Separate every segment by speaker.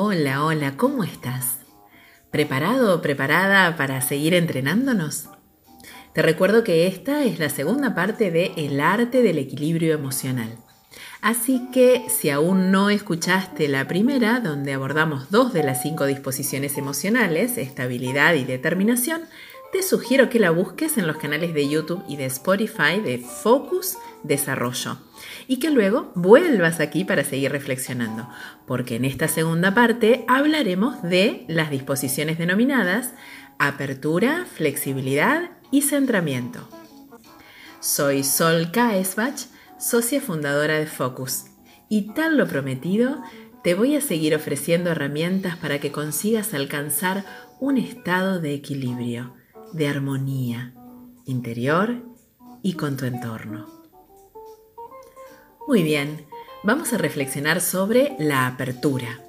Speaker 1: Hola, hola, ¿cómo estás? ¿Preparado o preparada para seguir entrenándonos? Te recuerdo que esta es la segunda parte de El arte del equilibrio emocional. Así que si aún no escuchaste la primera, donde abordamos dos de las cinco disposiciones emocionales, estabilidad y determinación, te sugiero que la busques en los canales de YouTube y de Spotify de Focus Desarrollo y que luego vuelvas aquí para seguir reflexionando, porque en esta segunda parte hablaremos de las disposiciones denominadas apertura, flexibilidad y centramiento. Soy Sol Kaesbach, socia fundadora de Focus, y tal lo prometido, te voy a seguir ofreciendo herramientas para que consigas alcanzar un estado de equilibrio, de armonía interior y con tu entorno. Muy bien, vamos a reflexionar sobre la apertura.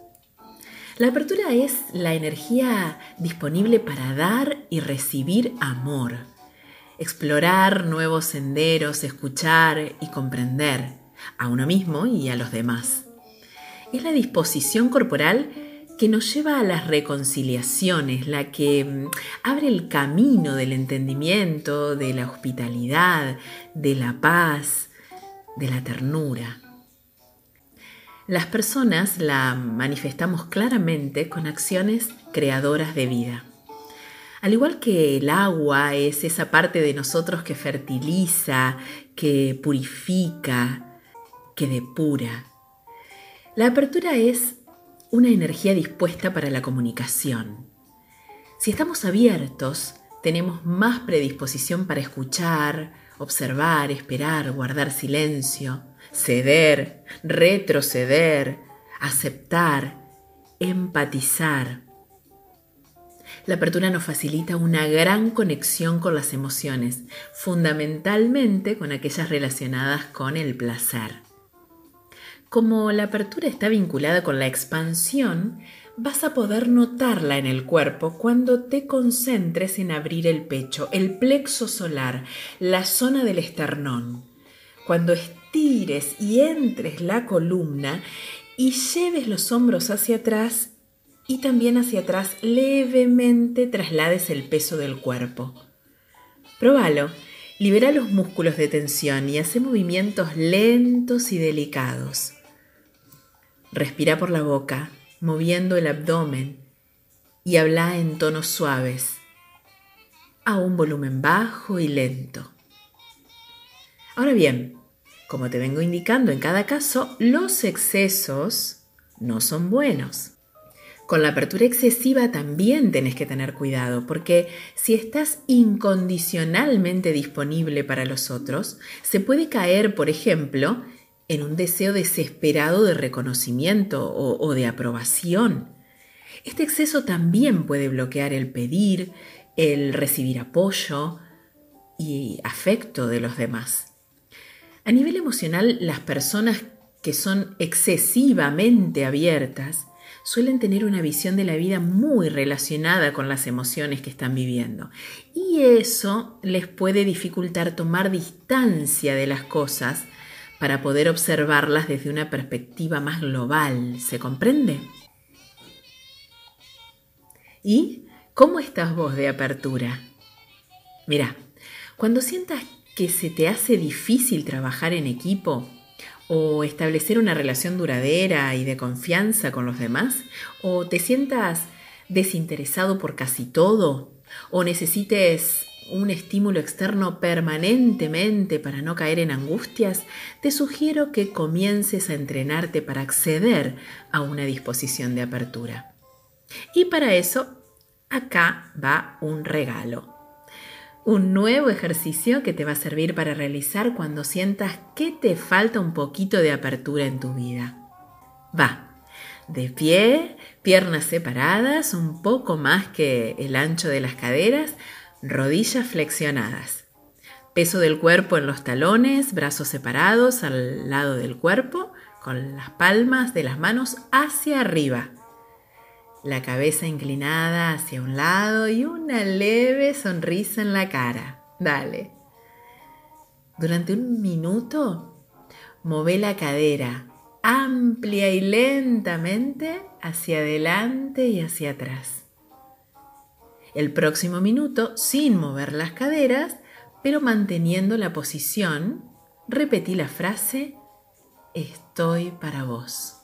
Speaker 1: La apertura es la energía disponible para dar y recibir amor, explorar nuevos senderos, escuchar y comprender a uno mismo y a los demás. Es la disposición corporal que nos lleva a las reconciliaciones, la que mm, abre el camino del entendimiento, de la hospitalidad, de la paz, de la ternura. Las personas la manifestamos claramente con acciones creadoras de vida. Al igual que el agua es esa parte de nosotros que fertiliza, que purifica, que depura. La apertura es una energía dispuesta para la comunicación. Si estamos abiertos, tenemos más predisposición para escuchar, observar, esperar, guardar silencio, ceder, retroceder, aceptar, empatizar. La apertura nos facilita una gran conexión con las emociones, fundamentalmente con aquellas relacionadas con el placer. Como la apertura está vinculada con la expansión, vas a poder notarla en el cuerpo cuando te concentres en abrir el pecho, el plexo solar, la zona del esternón. Cuando estires y entres la columna y lleves los hombros hacia atrás y también hacia atrás levemente traslades el peso del cuerpo. Próbalo. Libera los músculos de tensión y hace movimientos lentos y delicados. Respira por la boca moviendo el abdomen y habla en tonos suaves, a un volumen bajo y lento. Ahora bien, como te vengo indicando en cada caso, los excesos no son buenos. Con la apertura excesiva también tenés que tener cuidado, porque si estás incondicionalmente disponible para los otros, se puede caer, por ejemplo, en un deseo desesperado de reconocimiento o, de aprobación. Este exceso también puede bloquear el pedir, el recibir apoyo y afecto de los demás. A nivel emocional, las personas que son excesivamente abiertas suelen tener una visión de la vida muy relacionada con las emociones que están viviendo. Y eso les puede dificultar tomar distancia de las cosas para poder observarlas desde una perspectiva más global. ¿Se comprende? ¿Y cómo estás vos de apertura? Mira, cuando sientas que se te hace difícil trabajar en equipo o establecer una relación duradera y de confianza con los demás, o te sientas desinteresado por casi todo, o necesites un estímulo externo permanentemente para no caer en angustias, te sugiero que comiences a entrenarte para acceder a una disposición de apertura. Y para eso, acá va un regalo. Un nuevo ejercicio que te va a servir para realizar cuando sientas que te falta un poquito de apertura en tu vida. Va, de pie, piernas separadas, un poco más que el ancho de las caderas, rodillas flexionadas, peso del cuerpo en los talones, brazos separados al lado del cuerpo, con las palmas de las manos hacia arriba, la cabeza inclinada hacia un lado y una leve sonrisa en la cara. Dale. Durante un minuto, move la cadera amplia y lentamente hacia adelante y hacia atrás. El próximo minuto, sin mover las caderas, pero manteniendo la posición, repetí la frase, estoy para vos,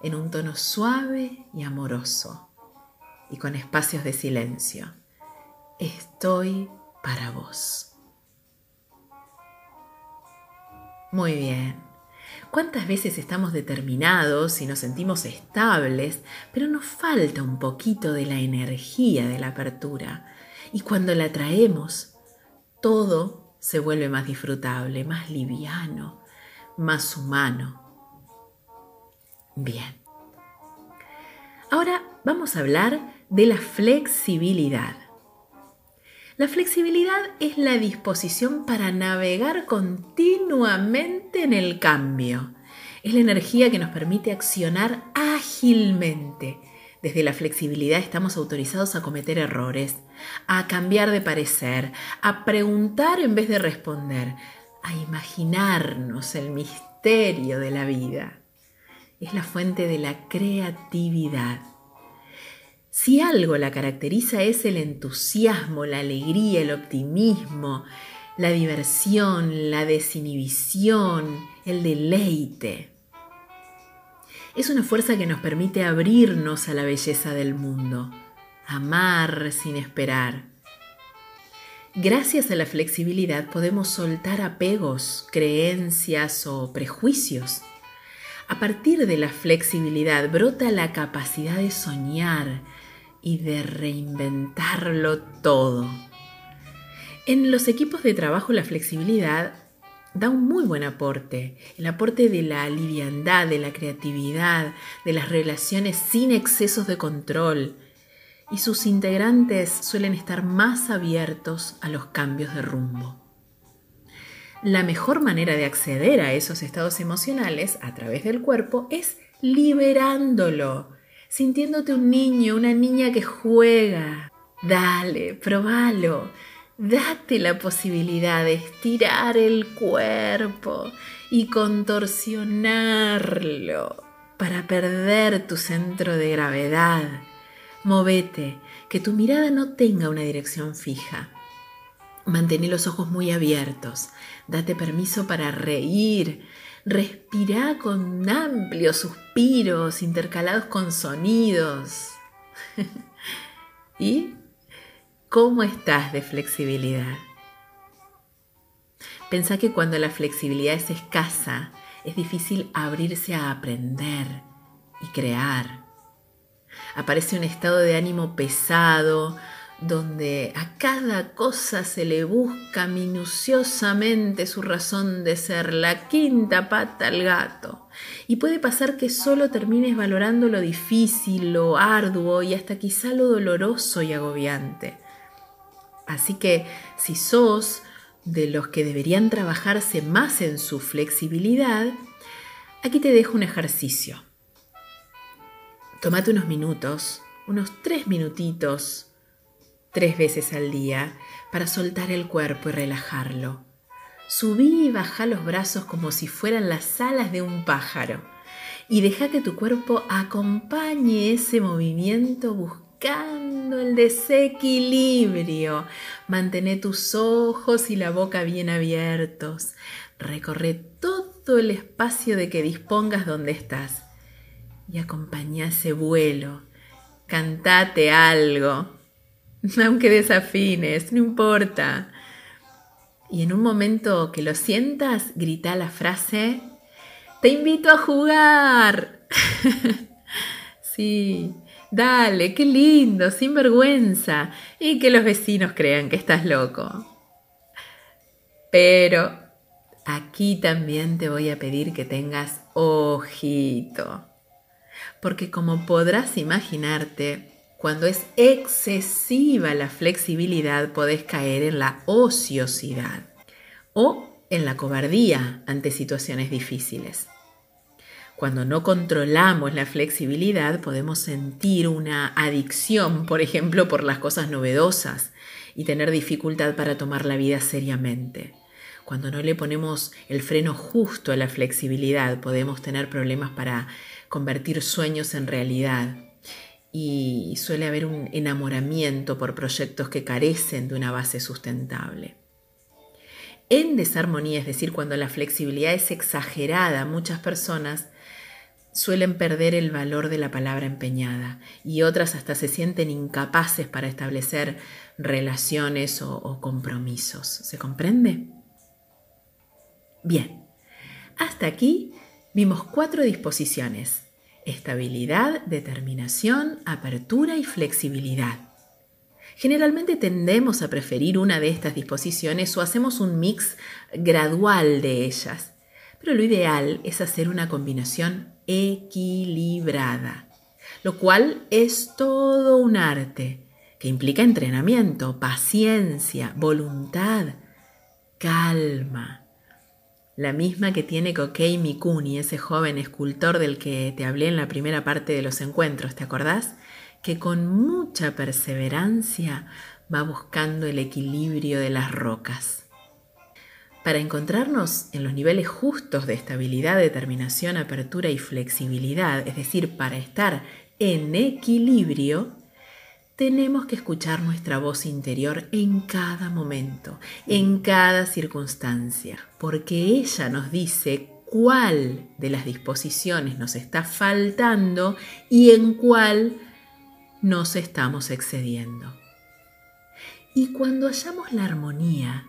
Speaker 1: en un tono suave y amoroso y con espacios de silencio. Estoy para vos. Muy bien. ¿Cuántas veces estamos determinados y nos sentimos estables, pero nos falta un poquito de la energía de la apertura? Y cuando la traemos, todo se vuelve más disfrutable, más liviano, más humano. Bien. Ahora vamos a hablar de la flexibilidad. La flexibilidad es la disposición para navegar continuamente en el cambio. Es la energía que nos permite accionar ágilmente. Desde la flexibilidad estamos autorizados a cometer errores, a cambiar de parecer, a preguntar en vez de responder, a imaginarnos el misterio de la vida. Es la fuente de la creatividad. Si algo la caracteriza es el entusiasmo, la alegría, el optimismo, la diversión, la desinhibición, el deleite. Es una fuerza que nos permite abrirnos a la belleza del mundo, amar sin esperar. Gracias a la flexibilidad podemos soltar apegos, creencias o prejuicios. A partir de la flexibilidad brota la capacidad de soñar, y de reinventarlo todo. En los equipos de trabajo la flexibilidad da un muy buen aporte, el aporte de la liviandad, de la creatividad, de las relaciones sin excesos de control, y sus integrantes suelen estar más abiertos a los cambios de rumbo. La mejor manera de acceder a esos estados emocionales a través del cuerpo es liberándolo, sintiéndote un niño, una niña que juega. Dale, probalo. Date la posibilidad de estirar el cuerpo y contorsionarlo para perder tu centro de gravedad. Movete, que tu mirada no tenga una dirección fija. Mantén los ojos muy abiertos. Date permiso para reír, Respira con amplios suspiros intercalados con sonidos. ¿Y cómo estás de flexibilidad? Pensá que cuando la flexibilidad es escasa, es difícil abrirse a aprender y crear. Aparece un estado de ánimo pesado, donde a cada cosa se le busca minuciosamente su razón de ser, la quinta pata al gato. Y puede pasar que solo termines valorando lo difícil, lo arduo y hasta quizá lo doloroso y agobiante. Así que si sos de los que deberían trabajarse más en su flexibilidad, aquí te dejo un ejercicio. Tómate unos minutos, unos tres minutitos, tres veces al día para soltar el cuerpo y relajarlo. Subí y baja los brazos como si fueran las alas de un pájaro y deja que tu cuerpo acompañe ese movimiento buscando el desequilibrio. Mantén tus ojos y la boca bien abiertos. Recorre todo el espacio de que dispongas donde estás y acompaña ese vuelo. Cantate algo aunque desafines, no importa. Y en un momento que lo sientas, grita la frase, te invito a jugar. sí, dale, qué lindo, sin vergüenza. Y que los vecinos crean que estás loco. Pero aquí también te voy a pedir que tengas ojito. Porque como podrás imaginarte, cuando es excesiva la flexibilidad, podés caer en la ociosidad o en la cobardía ante situaciones difíciles. Cuando no controlamos la flexibilidad, podemos sentir una adicción, por ejemplo, por las cosas novedosas y tener dificultad para tomar la vida seriamente. Cuando no le ponemos el freno justo a la flexibilidad, podemos tener problemas para convertir sueños en realidad. Y suele haber un enamoramiento por proyectos que carecen de una base sustentable. En desarmonía, es decir, cuando la flexibilidad es exagerada, muchas personas suelen perder el valor de la palabra empeñada y otras hasta se sienten incapaces para establecer relaciones o, compromisos. ¿Se comprende? Bien, hasta aquí vimos cuatro disposiciones. Estabilidad, determinación, apertura y flexibilidad. Generalmente tendemos a preferir una de estas disposiciones o hacemos un mix gradual de ellas, pero lo ideal es hacer una combinación equilibrada, lo cual es todo un arte que implica entrenamiento, paciencia, voluntad, calma. La misma que tiene Kokei Mikuni, ese joven escultor del que te hablé en la primera parte de los encuentros, ¿te acordás? Que con mucha perseverancia va buscando el equilibrio de las rocas. Para encontrarnos en los niveles justos de estabilidad, determinación, apertura y flexibilidad, es decir, para estar en equilibrio, tenemos que escuchar nuestra voz interior en cada momento, en cada circunstancia, porque ella nos dice cuál de las disposiciones nos está faltando y en cuál nos estamos excediendo. Y cuando hallamos la armonía,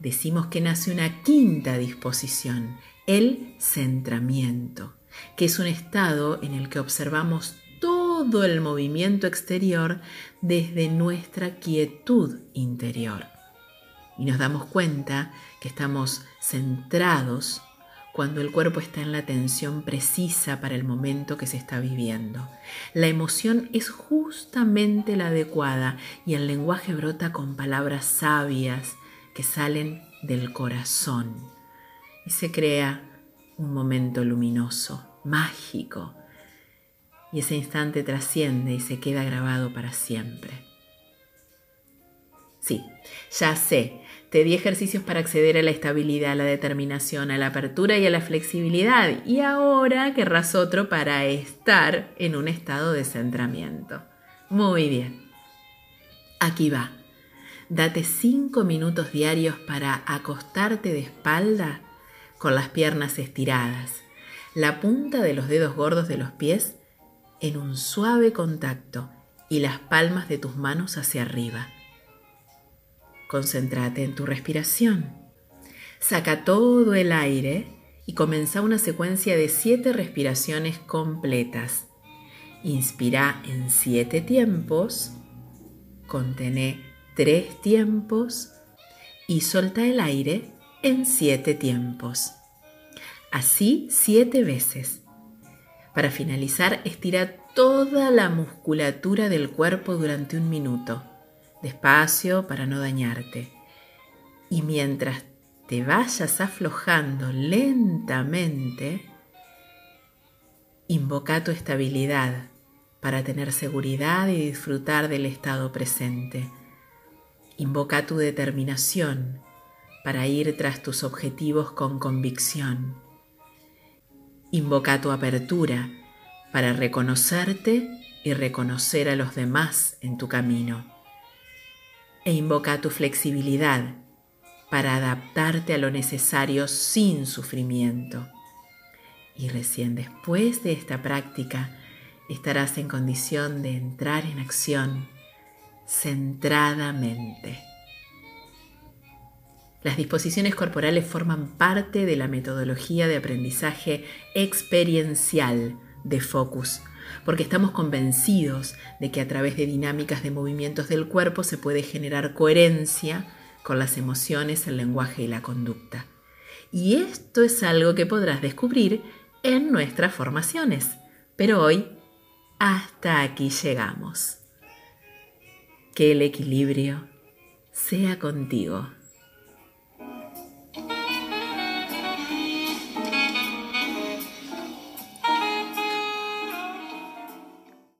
Speaker 1: decimos que nace una quinta disposición, el centramiento, que es un estado en el que observamos todo el movimiento exterior desde nuestra quietud interior. Y nos damos cuenta que estamos centrados cuando el cuerpo está en la tensión precisa para el momento que se está viviendo. La emoción es justamente la adecuada y el lenguaje brota con palabras sabias, que salen del corazón y se crea un momento luminoso, mágico, y ese instante trasciende y se queda grabado para siempre. Sí, ya sé, te di ejercicios para acceder a la estabilidad, a la determinación, a la apertura y a la flexibilidad, y ahora querrás otro para estar en un estado de centramiento. Muy bien, aquí va. Date cinco minutos diarios para acostarte de espalda con las piernas estiradas, la punta de los dedos gordos de los pies en un suave contacto y las palmas de tus manos hacia arriba. Concéntrate en tu respiración. Saca todo el aire y comienza una secuencia de siete respiraciones completas. Inspira en siete tiempos, contene tres tiempos y solta el aire en siete tiempos. Así siete veces. Para finalizar, estira toda la musculatura del cuerpo durante un minuto, despacio para no dañarte. Y mientras te vayas aflojando lentamente, invoca tu estabilidad para tener seguridad y disfrutar del estado presente. Invoca tu determinación para ir tras tus objetivos con convicción. Invoca tu apertura para reconocerte y reconocer a los demás en tu camino. E invoca tu flexibilidad para adaptarte a lo necesario sin sufrimiento. Y recién después de esta práctica estarás en condición de entrar en acción centradamente. Las disposiciones corporales forman parte de la metodología de aprendizaje experiencial de Focus, porque estamos convencidos de que a través de dinámicas de movimientos del cuerpo se puede generar coherencia con las emociones, el lenguaje y la conducta. Y esto es algo que podrás descubrir en nuestras formaciones. Pero hoy, hasta aquí llegamos que el equilibrio sea contigo.